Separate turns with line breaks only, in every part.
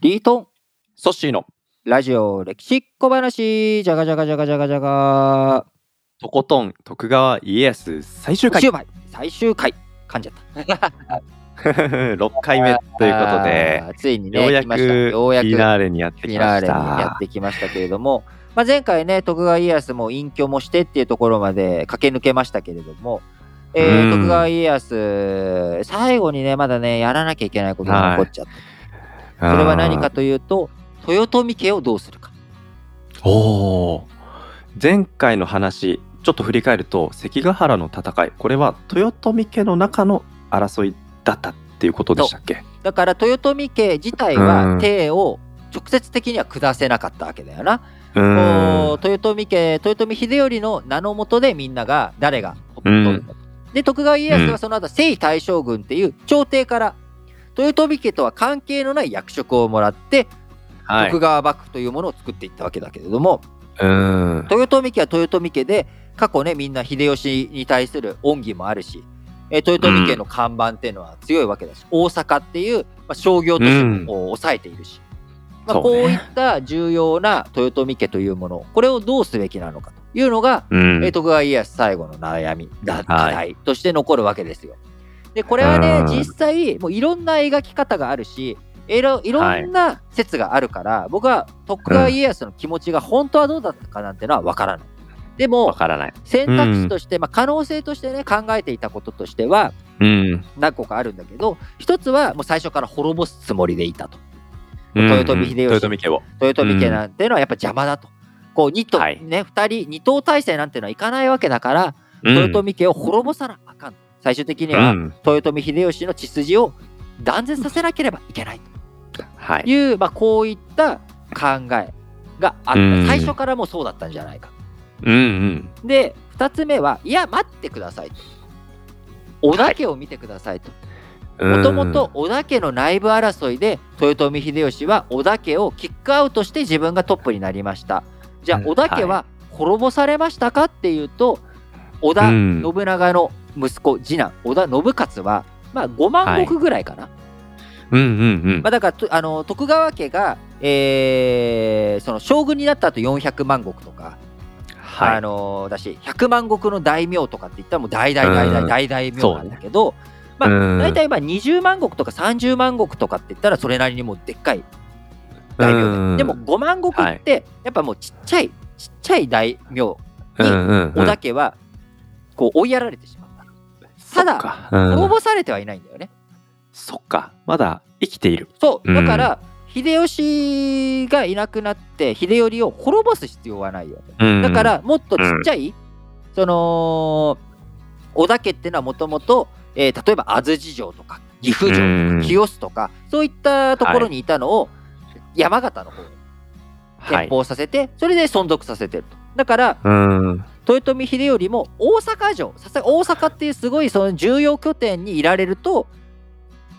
リートン、
ソッシーの
ラジオ歴史小話、じゃがじゃがじゃがじゃがじゃが、
とことん徳川家康最終回
最終回、噛んじゃった。
6回目ということで
ついにね、
ようや。く
ようやく
フィナーレにやって
フィナーレ
きまし
にやったてきましたけれども、まあ、前回ね、徳川家康も隠居もしてっていうところまで駆け抜けましたけれども、えー
うん
徳川家康、最後にね、まだね、やらなきゃいけないことが残っちゃった。それは何かというと、豊臣家をどうするか。
お前回の話ちょっと振り返ると関ヶ原の戦いこれは豊臣家の中の争いだったっていうことでしたっけ？
だから豊臣家自体
う
は
ん
手を直接的には下せなかったわけだよな。豊臣家豊臣秀頼の名のもとでみんなが誰がトップを取るんだと。で徳川家康はその後征夷大将軍っていう朝廷から豊臣家とは関係のない役職をもらって、
はい。
徳川幕府というものを作っていったわけだけれども豊臣家は豊臣家で過去ねみんな秀吉に対する恩義もあるし、えー豊臣家の看板っていうのは強いわけだし、大阪っていう、まあ、商業都市も抑えているし、まあ、
そうね。
こういった重要な豊臣家というものこれをどうすべきなのかというのが、
うん。
えー徳川家康最後の悩みだ課
はい。
題として残るわけですよ。でこれはね
うん
実際もういろんな描き方があるしいろいろんな説があるから、僕は徳川家康の気持ちが本当はどうだったかなんてのは分からない。で
わ
も
からない
選択肢として、まあ、可能性としてね考えていたこととしては
うん
何個かあるんだけど一つはもう最初から滅ぼすつもりでいたと。
うん
豊臣秀吉
豊臣家を
豊臣家なんていうのはやっぱ邪魔だと。こう2頭、
はい
ね2人二頭体制なんていうのはいかないわけだから、
うん
豊臣家を滅ぼさな。最終的には
うん。
豊臣秀吉の血筋を断絶させなければいけない。
はい。
という、まあ、こういった考えがあった、
うん。
最初からもうそうだったんじゃないか。
うんうん。
で2つ目はいや待ってくださいと。織田家を見てくださいと。もともと織田家の内部争いで豊臣秀吉は織田家をキックアウトして自分がトップになりました。じゃあ
うん。
織田家は滅ぼされましたかっていうと織田
うん。
信長の息子次男織田信勝はまあ5万石ぐらいかな。
うんうんうん。
まあ、だからとあの徳川家が、えーその将軍になった後400万石とか、
はい。
あのだし100万石の大名とかって言ったらもう大大大大
うん。
大大名なんだけど、まあ
うん。
大体まあ20万石とか30万石とかって言ったらそれなりにもうでっかい大名
うん。
ででも5万石ってやっぱもうちっちゃいちっちゃい大名
うんうんうん。
織田家はこう追いやられてしたただ
うん。
滅ぼされてはいないんだよね。
そっか。まだ生きている。
そう。
うん。
だから秀吉がいなくなって秀頼を滅ぼす必要はないよだからもっとちっちゃい、その織田家っていうのはもともと例えば安土城とか岐阜城と
うん。
か清須とかそういったところにいたのを山形の方に
はい。
転封させて、それで存続させてると。だから
うん
豊臣秀頼も大阪城さすが大阪っていうすごいその重要拠点にいられると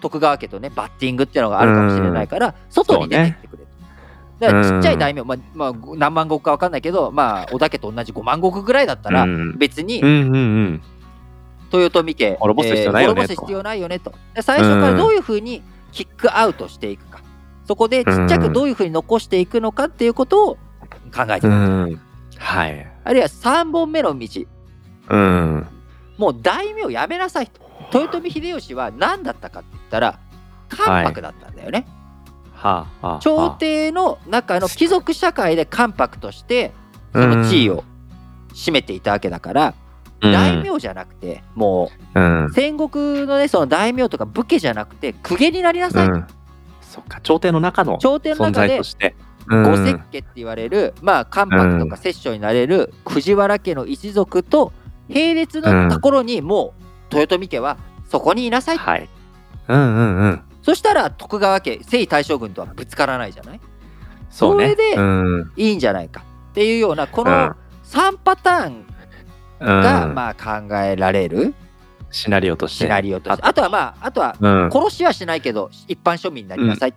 徳川家とねバッティングっていうのがあるかもしれないから、外に出てってくれと。だからちっちゃい大名、まあまあ、何万石か分かんないけど、まあ、織田家と同じ5万石ぐらいだったら、
うん。
別に豊臣家、
滅ぼす必要ないよね
滅ぼす必要ないよねと。で最初からどういうふうにキックアウトしていくか、そこでちっちゃくどういうふうに残していくのかっていうことを考えて
う
る。
ん。はい
あるいは3本目の道、
うん。
もう大名やめなさいと。豊臣秀吉は何だったかって言ったら、関白だったんだよね。
はあはあ
朝廷の中の貴族社会で関白として、その地位を占めていたわけだから、大名じゃなくて、も
うん。
う戦国のね、その大名とか武家じゃなくて、公家になりなさいと。
うん。そっか朝廷の中の
朝廷の
存
中で
在として
五石家って言われる、まあ関白とか摂政になれる藤原家の一族と並列のところにもう豊臣家はそこにいなさい、
はい。うんうんうん。
そしたら徳川家征夷大将軍とはぶつからないじゃない？
そうね。
それで
うん。
いいんじゃないか。っていうようなこの
うん。
3パターンが
うん。
まあ考えられる。
シナリオとして。
シナリオとして。あとはまああとは
うん。
殺しはしないけど一般庶民になりなさいっ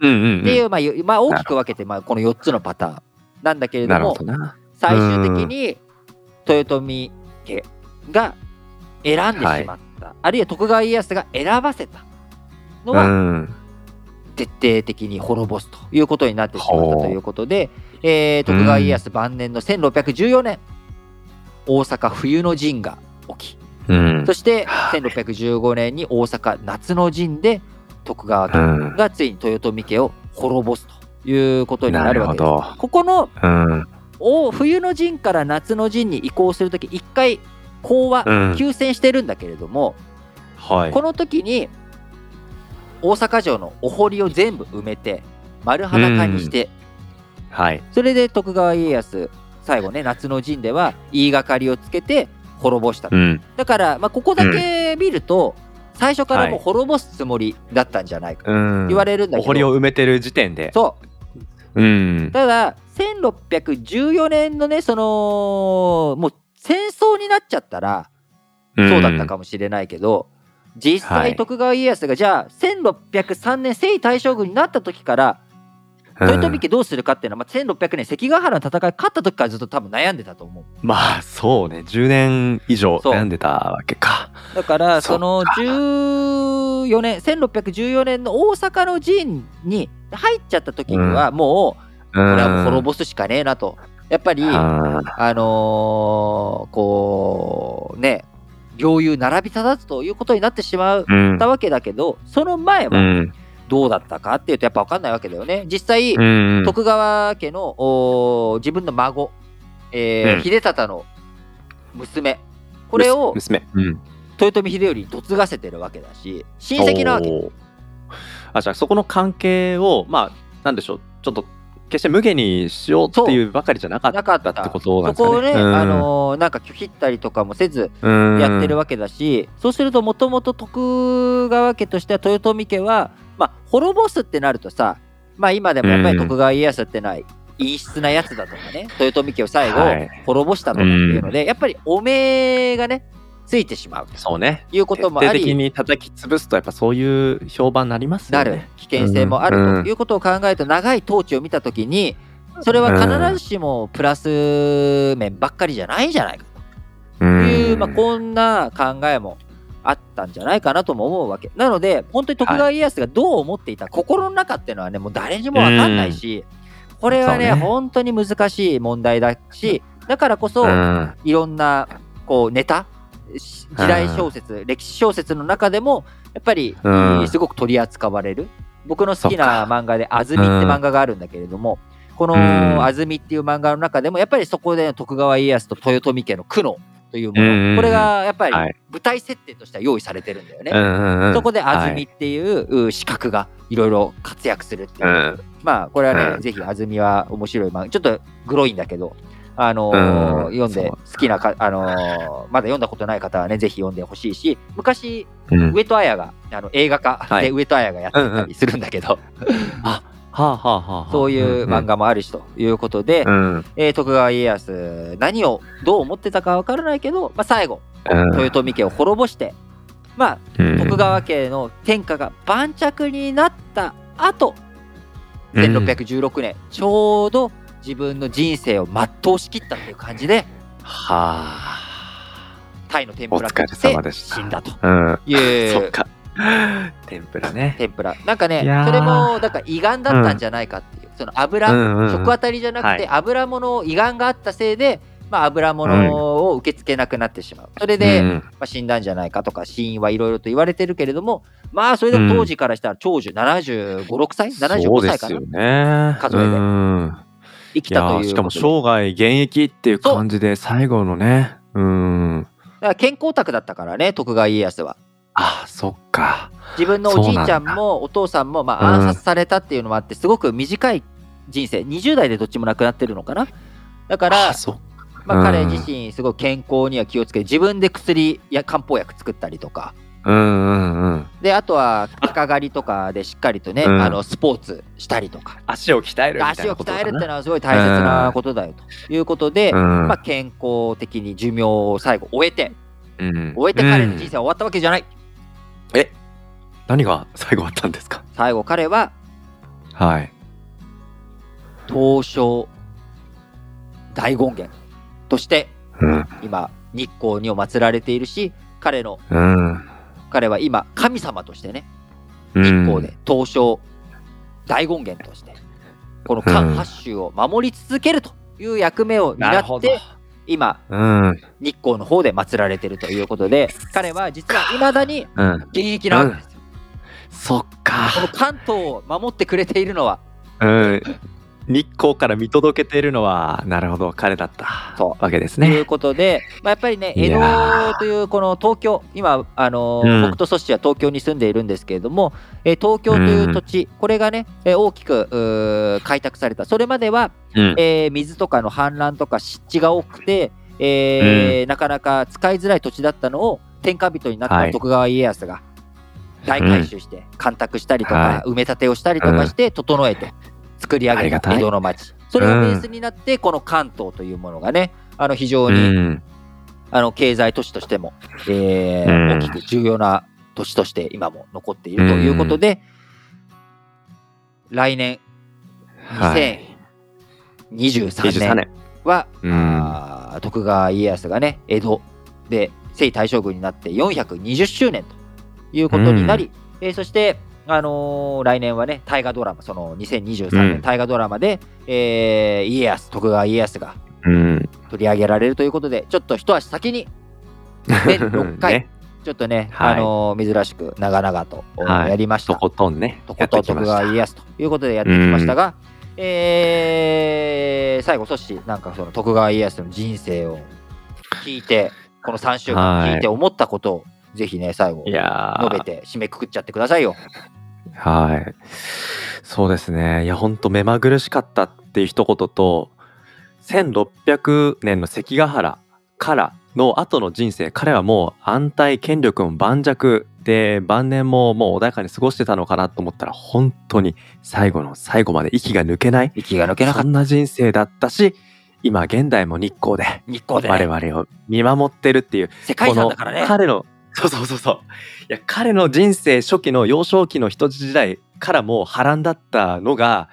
うんうん
ていううまあよまあ大きく分けてまあこの4つのパターンなんだけれども
どな。
最終的に豊臣家が選んでしまった、あるいは徳川家康が選ばせたの
う
は
ん。
徹底的に滅ぼすということになってしまったということで、えー徳川家康晩年の1614年、大阪冬の陣が起き、
うん。
そして
はい。
1615年に大阪夏の陣で徳川がついに豊臣家を滅ぼすということにな
なる
わけです。
ど。
ここの
うん。
お冬の陣から夏の陣に移行するとき、一回、講和、
うん
休戦してるんだけれども、
はい。
この時に、大阪城のお堀を全部埋めて、丸裸にして、
はい。
それで徳川家康、最後ね、夏の陣では言いがかりをつけて滅ぼしたと。
うん。
だから、まあ、ここだけ見ると、最初からもう
はい
滅ぼすつもりだったんじゃないかと
うん。
言われるんだけど、
お堀を埋めてる時点で。
そう、
うん。
ただ、1614年のね、その、もう戦争になっちゃったら、そうだったかもしれないけど、実
はい
際徳川家康がじゃあ1603年征夷大将軍になった時から豊臣家どうするかっていうのは、まあ、1600年関ヶ原の戦い勝った時からずっと多分悩んでたと思う。
まあそうね。10年以上悩んでたわけか。
だから
そ
その14年1614年の大阪の陣に入っちゃった時にはもう、
こ
これはもう滅ぼすしかねえなと。やっぱり
あ
あのーこうね領有並び立たずということになってしまう
ーうん。
たわけだけどその前は
うん
どうだったかっていうとやっぱ分かんないわけだよね。実際、
うん
徳川家の自分の孫、えー
うん。
秀忠の娘。これを
娘。うん。
豊臣秀頼に嫁がせてるわけだし親戚なわけ。
あじゃあそこの関係をまあなんでしょう。ちょっと決して無限にしようっていうばかりじゃなかったってことなん
そ
ですかね。
こをね、
うん。
あのーなんか拒否ったりとかもせず
うん。
やってるわけだし、そうするともともと徳川家としては豊臣家は、まあ、滅ぼすってなるとさ、まあ、今でもやっぱり徳川家康ってのは陰湿なやつだとかね豊臣家を最後
はい。
滅ぼしたとかっていうので、やっぱりおめえがねついてしまう
そうね。
ということも
徹
あり
底的に叩き潰すとやっぱそういう評判になりますよ
なる。
ね。
危険性もあるということを考えると長い統治を見た時にそれは必ずしもプラス面ばっかりじゃないんじゃないか
う
という、
ん。
まあ、こんな考えもあったんじゃないかなとも思うわけ。なので本当に徳川家康がどう思っていた心の中っていうのはねもう誰にも分かんないし、これはね
ね。
本当に難しい問題だしだからこそ、
うん。
いろんなこうネタし時代小説、歴史小説の中でもやっぱり、
うん。
すごく取り扱われる。僕の好きな漫画で「あずみ」って漫画があるんだけれども、この
うん「
あずみ」っていう漫画の中でもやっぱりそこでの徳川家康と豊臣家の苦悩というもの、
うん
これがやっぱり
はい。
舞台設定としては用意されてるんだよね。
うんうんうん。
そこであずみ
はい
っていうう資格がいろいろ活躍するっていう。う。
ん。
まあこれはね、
うん。
ぜひあずみは面白い。漫画ちょっとグロいんだけどあのー
うん。
読んで好きなか、あのーまだ読んだことない方はねぜひ読んでほしいし昔
うん。
上戸彩があの映画化
はい。
で上戸彩がやってたりするんだけど、
は あはあはあはあ
そういう漫画もあるしということで、
うん。
えー徳川家康何をどう思ってたかわからないけど、まあ、最後
うん。
豊臣家を滅ぼしてまあ
うん。
徳川家の天下が盤石になった後1616年、ちょうど自分の人生を全うしきったっていう感じで
はあ。
タイの天ぷら
お疲れ様でした。
死んだと
うん。
いう
そっか 天ぷらね。
天ぷら。なんかねそれもだから胃がんだったんじゃないかっていう、その油、
うんうんうん。
食あたりじゃなくて、
はい。
油物胃がんがあったせいで、まあ、油物を受け付けなくなってしまう、それで、
うん
まあ、死んだんじゃないかとか死因はいろいろと言われてるけれどもまあそれでも当時からしたら長寿7 5 6歳？
そう
75
で
歳かな？
すよね。
数えで
うん
生きたという
ーしかも生涯現役っていう感じで最後のね。うん。
だから健康オタクだったからね徳川家康は
あそっか。
自分のおじいちゃんもお父さんもまあ
うん。
暗殺されたっていうのもあってすごく短い人生。20代でどっちも亡くなってるのかな？だからまあ、
うん。
彼自身すごい健康には気をつけて自分で薬や漢方薬作ったりとか。
うんうんうん。
であとは赤狩りとかでしっかりとね、
うん。
あのスポーツしたりとか。
足を鍛えるみたい
足を
な？こと
鍛えるって
な
のはすごい大切なことだよということで、
うん。
まあ、健康的に寿命を最後終えて
うん。
終えて彼の人
うん。
生は終わったわけじゃない、
え何が最後あったんですか？
最後彼は
はい。
東証大権現として
うん。
今日光にを祀られているし彼の
うん。
彼は今神様としてね
日
日光で東証大権現としてこの漢八州を守り続けるという役目を担って、今
うん。
日光の方で祀られているということで彼は実は未だに
うん。
現役なわけです。よ、
そっか。
この関東を守ってくれているのは
うん。日光から見届けているのは、なるほど、彼だった
そう
わけです
という
ね。
ことで、まあ、やっぱりね、江戸というこの東京、今、あのー
うん
僕とソッシーは東京に住んでいるんですけれども、えー東京という土地、これがね、えー大きく開拓された。それまでは、
うん。
えー水とかの氾濫とか湿地が多くて、えーなかなか使いづらい土地だったのを天下人になっ
はい
た徳川家康が大改修して、干拓したりとか、
はい
埋め立てをしたりとかして整えて作り上げた江戸の町。それがベースになって、この関東というものがね、あの非常
う
に、
ん。
あの経済都市としても、え大きく重要な都市として今も残っているということで、来年
はい。
2023
23
年
年。
は、
うん
あー徳川家康がね江戸で征大将軍になって420周年ということになり、えーそして、あのー来年はね大河ドラマその2023
うん
年大河ドラマで、えー家康徳川家康が
うん。
取り上げられるということでちょっと一足先に 全6回、
ね。
ちょっとね、
はい
あのー珍しく長々と、
はい
やりました。
とことんね。
とことん徳川。家康ということでやってきましたが、えー最後、そしなんかその徳川家康の人生を聞いて、この3週間聞いて思ったことを、ぜひね、最後、
いやー
述べて締めくくっちゃってくださいよ。
はい。そうですね。いや、ほんと目まぐるしかったっていう一言と、1600年の関ヶ原からの後の人生、彼はもう安泰、権力も盤石で、晩年ももう穏やかに過ごしてたのかなと思ったら、本当に最後の最後まで息が抜けない、
息が抜けなかった
そんな人生だったし、今現代も日光で
日光で、
我
ね、
々を見守ってるっていう
世界遺産だからね。
彼のそうそうそうそう。いや彼の人生初期の幼少期の人質時代からも波乱だったのが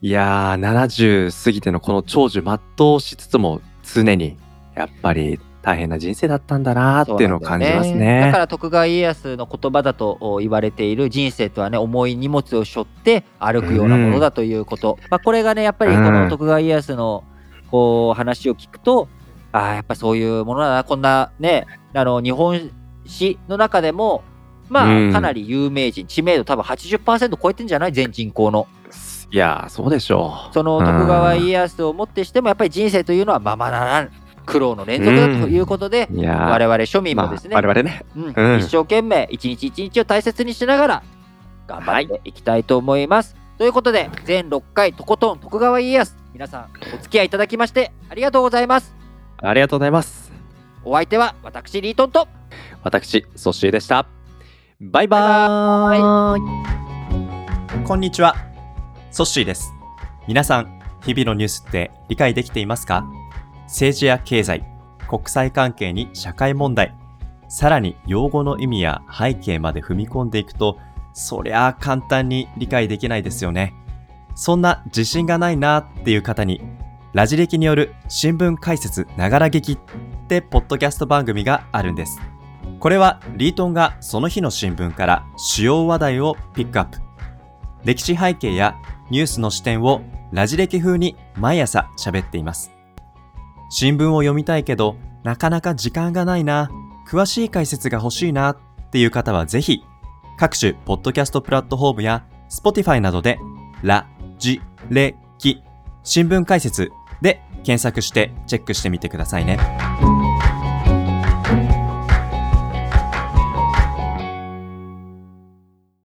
いやー70過ぎてのこの長寿全うしつつも常にやっぱり大変な人生だったんだなーっていうのを感じます
そうなんだか
ね。
ら徳川家康の言葉だと言われている人生とはね重い荷物を背負って歩くようなものだということ、まあ、これがねやっぱりこの徳川家康のこう話を聞くとああやっぱそういうものだなこんなねあの日本史の中でもま
うん
あかなり有名人知名度多分80%超えてんじゃない？全人口の
いやーそうでしょう。
その徳川家康をもってしてもやっぱり人生というのはままならん苦労の連続だということで、
いやー
我々庶民も
まあ
ですね、
我々ね。
うん
うん
一生懸命一日一日を大切にしながら頑張っていきたいと思います。ということで全6回とことん徳川家康皆さんお付き合いいただきましてありがとうございます。
ありがとうございます。
お相手は私リートンと
私ソッシーでした。バイバーイ。
こんにちは。ソッシーです。皆さん、日々のニュースって理解できていますか？政治や経済、国際関係に社会問題、さらに用語の意味や背景まで踏み込んでいくと、そりゃあ簡単に理解できないですよね。そんな自信がないなっていう方に、ラジ歴による新聞解説ながら劇ってポッドキャスト番組があるんです。これはリートンがその日の新聞から主要話題をピックアップ。歴史背景やニュースの視点をラジ歴風に毎朝喋っています。新聞を読みたいけど、なかなか時間がないな、詳しい解説が欲しいなっていう方はぜひ、各種ポッドキャストプラットフォームや Spotify などで、ラ、ジ、レ、キ、新聞解説検索してチェックしてみてくださいね。